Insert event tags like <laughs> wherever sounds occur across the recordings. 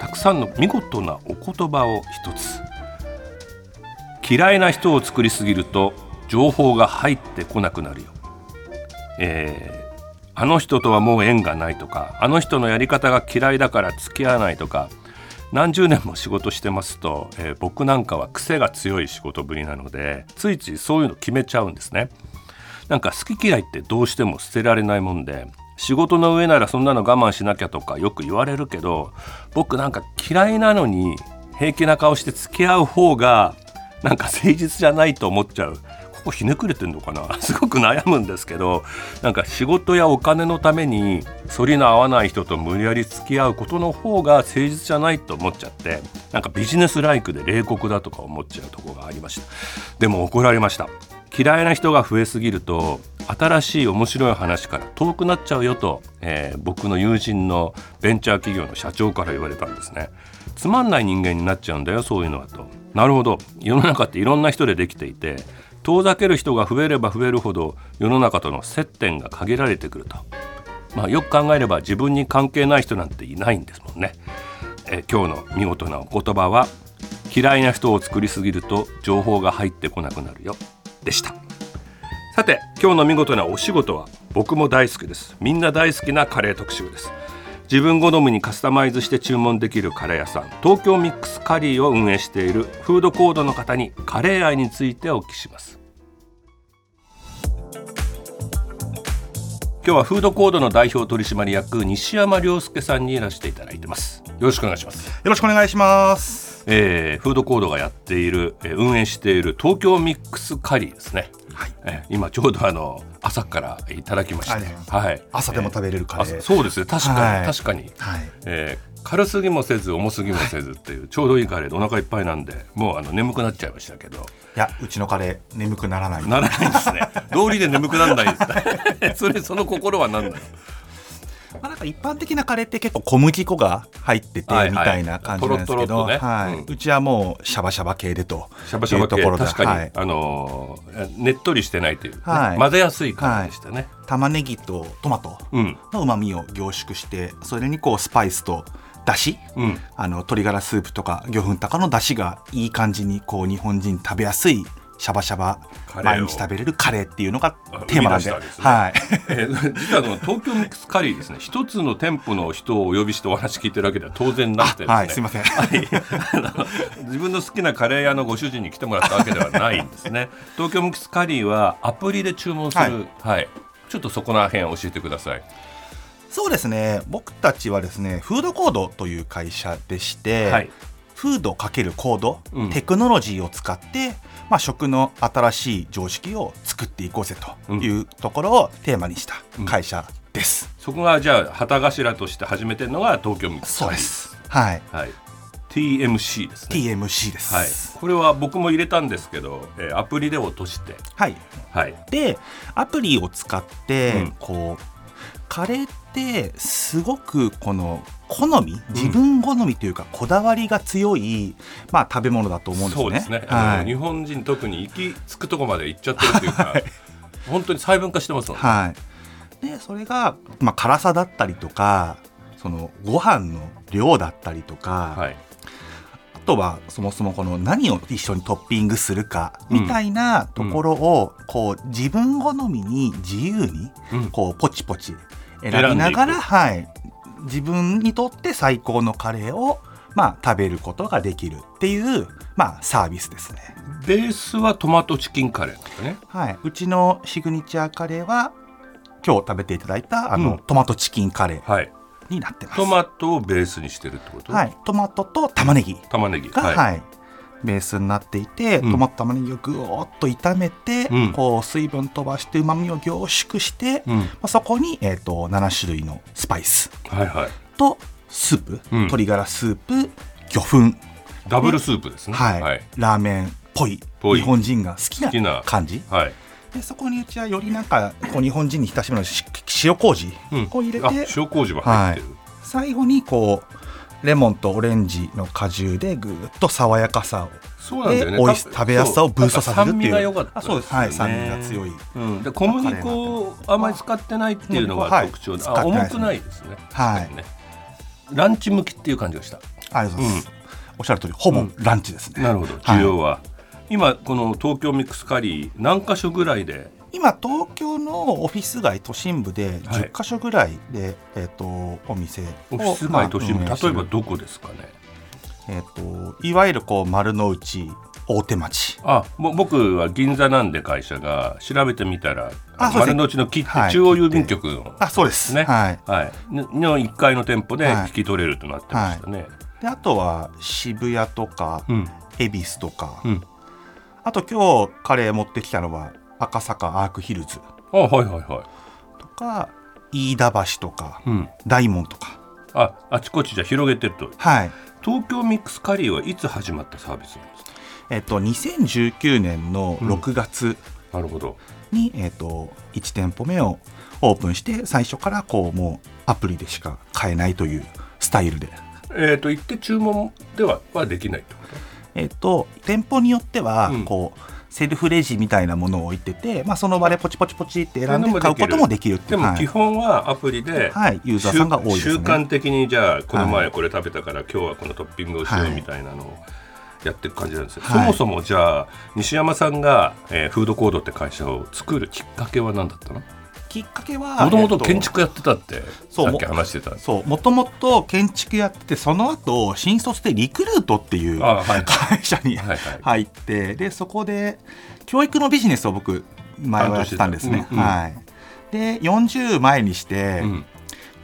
たくさんの見事なお言葉を一つ。嫌いな人を作りすぎると情報が入ってこなくなるよ、えーあの人とはもう縁がないとかあの人のやり方が嫌いだから付き合わないとか何十年も仕事してますと、えー僕なんかは癖が強い仕事ぶりなのでついついそういうの決めちゃうんですね。なんか好き嫌いってどうしても捨てられないもんで仕事の上ならそんなの我慢しなきゃとかよく言われるけど僕なんか嫌いなのに平気な顔して付き合う方がなんか誠実じゃないと思っちゃう。ここひねくれてんのかな？<laughs> すごく悩むんですけどなんか仕事やお金のために反りの合わない人と無理やり付き合うことの方が誠実じゃないと思っちゃってなんかビジネスライクで冷酷だとか思っちゃうとこがありました。でも怒られました。嫌いな人が増えすぎると新しい面白い話から遠くなっちゃうよと、えー僕の友人のベンチャー企業の社長から言われたんですね。つまんない人間になっちゃうんだよそういうのはと。なるほど。世の中っていろんな人でできていて遠ざける人が増えれば増えるほど世の中との接点が限られてくると。まあ、よく考えれば自分に関係ない人なんていないんですもんね、えー今日の見事なお言葉は嫌いな人を作りすぎると情報が入ってこなくなるよ。でした。さて今日の見事なお仕事は僕も大好きです。みんな大好きなカレー特集です。自分好みにカスタマイズして注文できるカレー屋さん東京ミックスカリーを運営しているフードコードの方にカレー愛についてお聞きします。今日はフードコードの代表取締役西山亮介さんにいらしていただいてます。よろしくお願いします。よろしくお願いします。えーフードコードがやっている、えー運営している東京ミックスカリーですね、えー今ちょうどあの朝からいただきまして、はいはい。朝でも食べれるカレー。えー朝そうですね。確かに、はい。確かに、はい。えー軽すぎもせず重すぎもせずってい。う、ちょうどいいカレーでお腹いっぱいなんでもうあの眠くなっちゃいましたけど。いや、うちのカレー眠くならない。ならないですね。道理で眠くならないです。ね <laughs> それその心は何だよまあ、なんか一般的なカレーって結構小麦粉が入っててはいはい。みたいな感じなんですけど、はい、うん。うちはもうシャバシャバ系でと。シャバシャバ系。いうところで、確かに、はい、あのーねっとりしてないという、ね。はい。混ぜやすい感じでしたね、玉ねぎとトマトうん。の旨味を凝縮して、それにこうスパイスとだし、うん。あの鶏ガラスープとか魚粉高のだしがいい感じにこう日本人食べやすいシャバシャバ毎日食べれるカレーっていうのがテーマなんで。ね。はい。<laughs> えー実はあの東京ミックスカリーですね。一つの店舗の人をお呼びしてお話聞いてるわけでは当然なくてですね。はい。すいません。はい。自分の好きなカレー屋のご主人に来てもらったわけではないんですね。東京ミックスカリーはアプリで注文する。はい、ちょっとそこら辺教えてください。そうですね。僕たちはですねフードコードという会社でして、はい。フード×コード、うん。テクノロジーを使って、まあ、食の新しい常識を作っていこうぜというところをテーマにした会社です。そこがじゃあ旗頭として始めてるのが東京ミックスそうです。はい。はい TMC ですね TMC です。はい、これは僕も入れたんですけど、えーアプリで落として、はい。はい、でアプリを使って、うんこうカレーってすごくこの好み自分好みというか、こだわりが強い、まあ、食べ物だと思うんですね。そうですね、はい。日本人特に行き着くとこまで行っちゃってるっていうか、本当に細分化してますもんね、はい、でそれが、まあ、辛さだったりとかそのご飯の量だったりとか、はい。あとはそもそもこの何を一緒にトッピングするかみたいなところを、こう自分好みに自由にうん。こうポチポチ選びながら、はい、自分にとって最高のカレーをまあ、食べることができるっていう、まあ、サービスですね。ベースはトマトチキンカレーなんだね。はい、うちのシグニチャーカレーは今日食べていただいたあの、うん。トマトチキンカレーはい。になってます。トマトをベースにしてるってこと？はい、トマトと玉ねぎ玉ねぎ。が、はいベースになっていて、うん。トマト玉ねぎをぐーっと炒めて、うん。こう水分飛ばしてうまみを凝縮して、うん。まあ、そこに、えー、と7種類のスパイスはいはい。とスープ、うん。鶏ガラスープ魚粉、ダブルスープですね。はい。はい、ラーメンっぽい日本人が好きなな。感じ。はい。でそこにうちはよりなんかこう日本人に親しみのし塩麹うん。を入れて、あ塩麹も入ってる、最後にこうレモンとオレンジの果汁でぐーっと爽やかさをそうなんだよね。食べやすさをブーストさせるっていう。酸味が良かった。あそうです。はい酸味が強い。うん、で小麦粉をあまり使ってないっていうのがはい。特徴で、使ってない重くないですね。はい。ね。ランチ向きっていう感じがした。ありがとうございます、おっしゃる通りほぼランチですね、なるほど。はい。需要は、今この東京ミックスカリー何箇所ぐらいで今東京のオフィス街都心部ではい。10か所ぐらいで、えっ、とお店をオフィス街都心部、例えばどこですかね？えっ、といわゆるこう丸の内大手町。あも僕は銀座なんで会社が調べてみたら丸の内の切手、はい中央郵便局のあそうです。ね。はい。はい、のの1階の店舗ではい。引き取れるとなってましたね、であとは渋谷とかうん。恵比寿とか、うん。あと今日カレー持ってきたのは赤坂アークヒルズ。あはいはいはとか飯田橋とか、い、うん、大門とか。ああちこちじゃ広げてると。はい。東京ミックスカリーはいつ始まったサービスなんですか？えっ、と2019年の6月。なるほど。に、えっ、と1店舗目をオープンして最初からこうもうアプリでしか買えないというスタイルで。えっ、と行って注文でははできないってこえっ、と店舗によってはうん。こう、セルフレジみたいなものを置いてて、まあ、その場でポチポチポチって選んで買うこともできるでも基本はアプリで、はい、ユーザーさんが多いですね。習慣的にじゃあこのは前これ食べたから今日はこのトッピングをしようはいみたいなのをやっていく感じなんですよ、はい。そもそもじゃあ西山さんが、えーフードコードって会社を作るきっかけは何だったの？きっかけはもともと建築やってたってそうさっき話してた。そうもともと建築やっててその後新卒でリクルートっていう会社にはいはい。入ってでそこで教育のビジネスを僕前はやってたんですね。うんうん。はい、で40前にして、うん。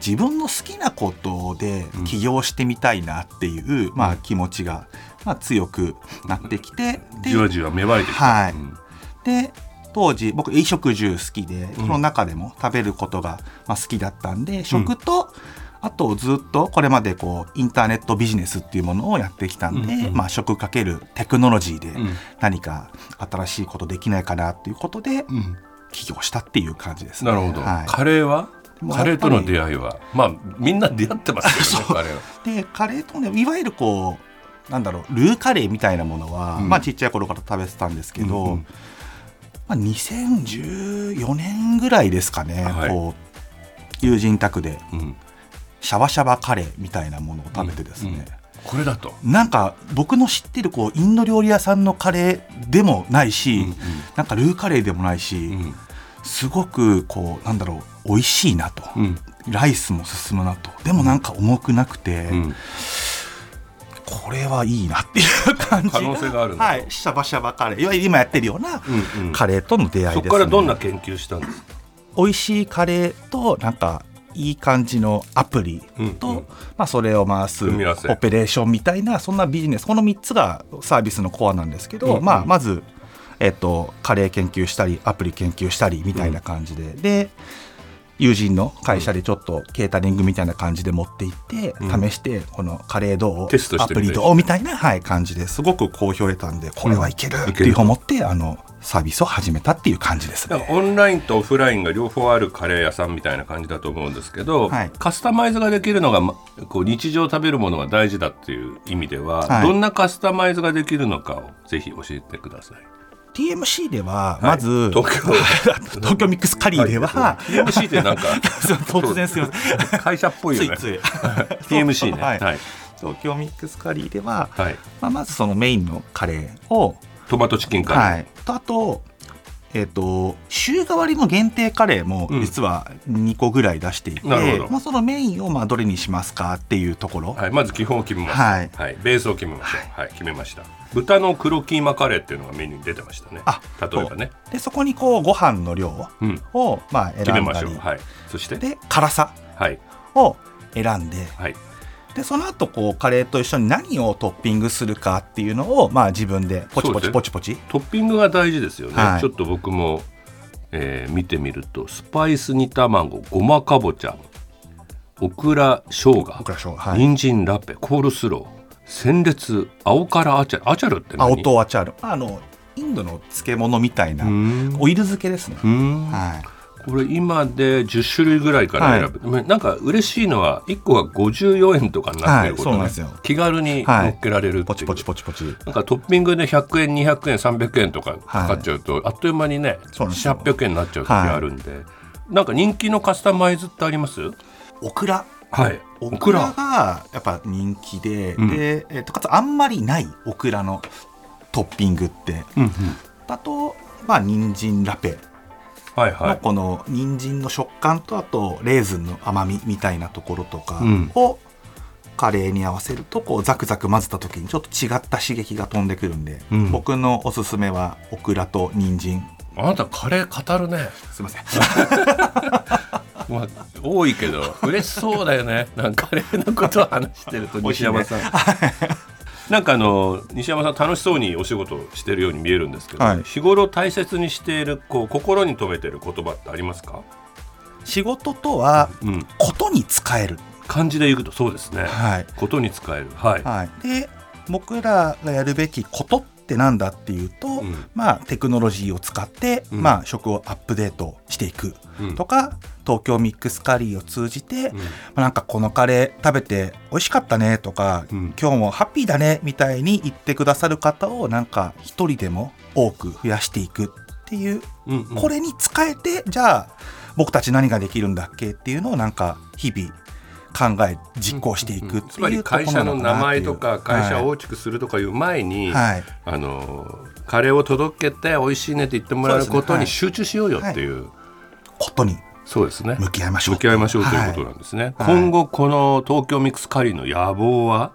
自分の好きなことでうん。起業してみたいなっていう、まあ、気持ちが、まあ、強くなってきてでじわじわ芽生えてきた、はい。うん。で当時僕衣食住好きでその中でも食べることがまあ好きだったんで、食とあとずっとこれまでこうインターネットビジネスっていうものをやってきたんで、うんうんまあ、食かけるテクノロジーでん。何か新しいことできないかなっていうことでうん。起業したっていう感じです。ね。なるほど、はい。カレーは？カレーとの出会いは？まあみんな出会ってますけどね <laughs> カレーは。でカレーとねいわゆるこうなんだろうルーカレーみたいなものは、うん。まあ、ちっちゃい頃から食べてたんですけど、うんうんまあ、2014年ぐらいですかね、はい。こう友人宅で。うん。シャバシャバカレーみたいなものを食べてですね、うん。うん。これだと、なんか僕の知ってるこうインド料理屋さんのカレーでもないし、うん。なんかルーカレーでもないし、うん。すごくこうなんだろう美味しいなと、うん。ライスも進むなと。でもなんか重くなくて、うんこれはいいなっていう感じ。が可能性があるはい。シャバシャバカレー。いわゆる今やってるようなうんうん。カレーとの出会いです、ね。そこからどんな研究したんですか？美味しいカレーとなんかいい感じのアプリと、うんうん。まあ、それを回すオペレーションみたいなそんなビジネス。この3つがサービスのコアなんですけど、うんうん。まあ、まず、えっと、カレー研究したりアプリ研究したりみたいな感じで、で友人の会社でちょっとケータリングみたいな感じで持って行って、うん。試してこのカレーどうテストしてみたいアプリどうみたいな、はい、感じです。ごく好評を得たんでこれはいける。っていう思って、あのサービスを始めたっていう感じですね。オンラインとオフラインが両方あるカレー屋さんみたいな感じだと思うんですけど、はい。カスタマイズができるのがまこう日常食べるものが大事だっていう意味では、はい。どんなカスタマイズができるのかをぜひ教えてください。TMC でははい。まず、東京。<laughs> 東京ミックスカリーでは、TMC ってなんか。<laughs> 突然すみません。会社っぽいよね。ついつい。TMC ね。ははい。い。はい。東京ミックスカリーでは、まあ、まずそのメインのカレーを、トマトチキンカレー。はい、とあとえっと週替わりの限定カレーもうん。実は2個ぐらい出していて、なるほど。まあ、そのメインをまあどれにしますかっていうところ、はい、まず基本を決めました、ははい。いベースを決めましょう、はい。決めました。豚の黒キーマカレーっていうのがメニューに出てましたね。あ例えばね。でそこにこうご飯の量うん。をまあ決めましょう、選んだり、はい、そして。で辛さはい。を選んで。はいでその後こうカレーと一緒に何をトッピングするかっていうのをまあ自分でポチポチポチポチ？トッピングが大事ですよね、はい。ちょっと僕も、えー見てみるとスパイス煮卵ごまかぼちゃオクラ生姜オクラ生姜はい。人参ラペコールスロー鮮烈青辛アチャルアチャルって何？青とアチャール。あのインドの漬物みたいなオイル漬けですね。はいこれ今で10種類ぐらいから選ぶ、なんか嬉しいのは1個が54円とかになってることね、はい気軽に乗っけられるっていう。ポチポチポチポチ。なんかトッピングで100円200円300円とかかかっちゃうと、あっという間にねそうなんですよ。800円になっちゃう時あるんで、なんか人気のカスタマイズってあります？オクラ。はい。オクラがやっぱ人気で、うん。で、えっとかつあんまりないオクラのトッピングって。うんうん。だとまあ人参ラペのはいはい。この人参の食感とあとレーズンの甘みみたいなところとかうん。をカレーに合わせるとこうザクザク混ぜた時にちょっと違った刺激が飛んでくるんで、うん。僕のおすすめはオクラと人参。あなたカレー語るね、すいませんまあ、多いけど嬉しそうだよね。なんかカレーのことを話してると西山さん、なんかあの西山さん楽しそうにお仕事をしてるように見えるんですけど、はい。日頃大切にしているこう心に留めてる言葉ってありますか、仕事とはうん、ことに使える。漢字で言うとそうですね、はい。ことに使える。はい、はい、で僕らがやるべきことってなんだっていうと、ん。まあ、テクノロジーを使って、うん。まあ、食をアップデートしていくうん。とか、東京ミックスカリーを通じて、うん。まあなんかこのカレー食べて美味しかったねとか、うん。今日もハッピーだねみたいに言ってくださる方をなんか一人でも多く増やしていくっていう、うんうん。これに使えてじゃあ僕たち何ができるんだっけっていうのをなんか日々考え実行していくつまり会社の名前とか会社を大きくするとかいう前に、はい。あのカレーを届けて美味しいねって言ってもらうことに集中しようよってい。う。ことにそうですね。向き合いましょう。向き合いましょうということなんですね、はい。今後この東京ミックスカリーの野望は？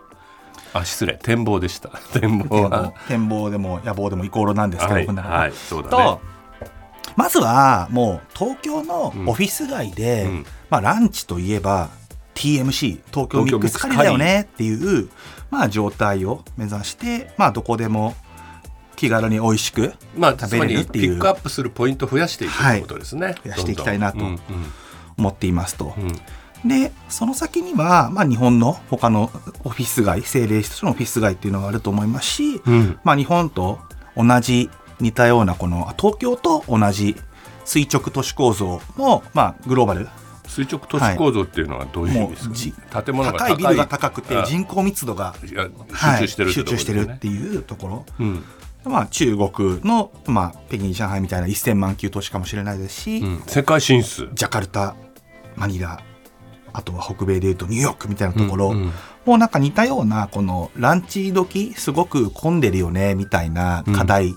あ失礼。展望でした。<laughs> 展望展望。でも野望でもイコールなんですけど、はい、はい、そうだとねまずはもう東京のオフィス街で、うん。まあ、ランチといえば TMC 東京ミックスカリーだよねっていう、まあ、状態を目指して、まあ、どこでも気軽に美味しくまあ食べれるっていう。ピックアップするポイントを増やしていくということですね、増やしていきたいなと思っていますと。うん。うんでその先には、まあ、日本の他のオフィス街政令市としてのオフィス街っていうのがあると思いますし、うん。まあ、日本と同じ似たようなこの東京と同じ垂直都市構造の、まあ、グローバル垂直都市構造っていうのはどういう意味ですか、建物が高いビルが高くてあ人口密度が、集中してるって集中してるっいうていうところ、ことですねまあ、中国の、まあ、北京上海みたいな1000万級都市かもしれないですし、うん。うん世界進出。ジャカルタマニラあとは北米でいうとニューヨークみたいなところ、うんうん。もうなんか似たようなこのランチ時すごく混んでるよねみたいな課題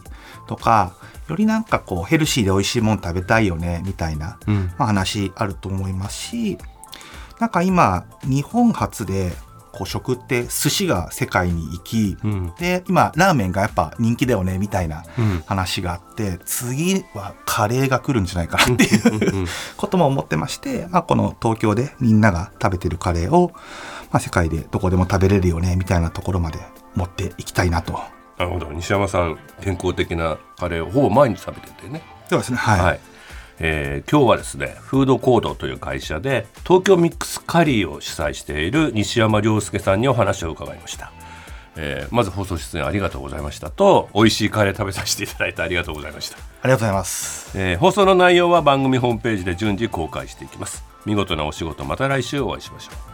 とか、よりなんかこうヘルシーで美味しいもの食べたいよねみたいな、うん。まあ、話あると思いますしなんか今日本初でこう食って寿司が世界に行き、うん。で今ラーメンがやっぱ人気だよねみたいなうん。話があって次はカレーが来るんじゃないかなっていう <laughs> ことも思ってまして、まあ、この東京でみんなが食べてるカレーを、まあ、世界でどこでも食べれるよねみたいなところまで持っていきたいなと。なるほど。西山さん健康的なカレーをほぼ毎日食べててね。そうですね。はい、はい、えー今日はですねフードコードという会社で東京ミックスカリーを主催している西山亮介さんにお話を伺いました、えーまず放送出演ありがとうございました。と美味しいカレー食べさせていただいてありがとうございました、ありがとうございます。えー放送の内容は番組ホームページで順次公開していきます。見事なお仕事また来週お会いしましょう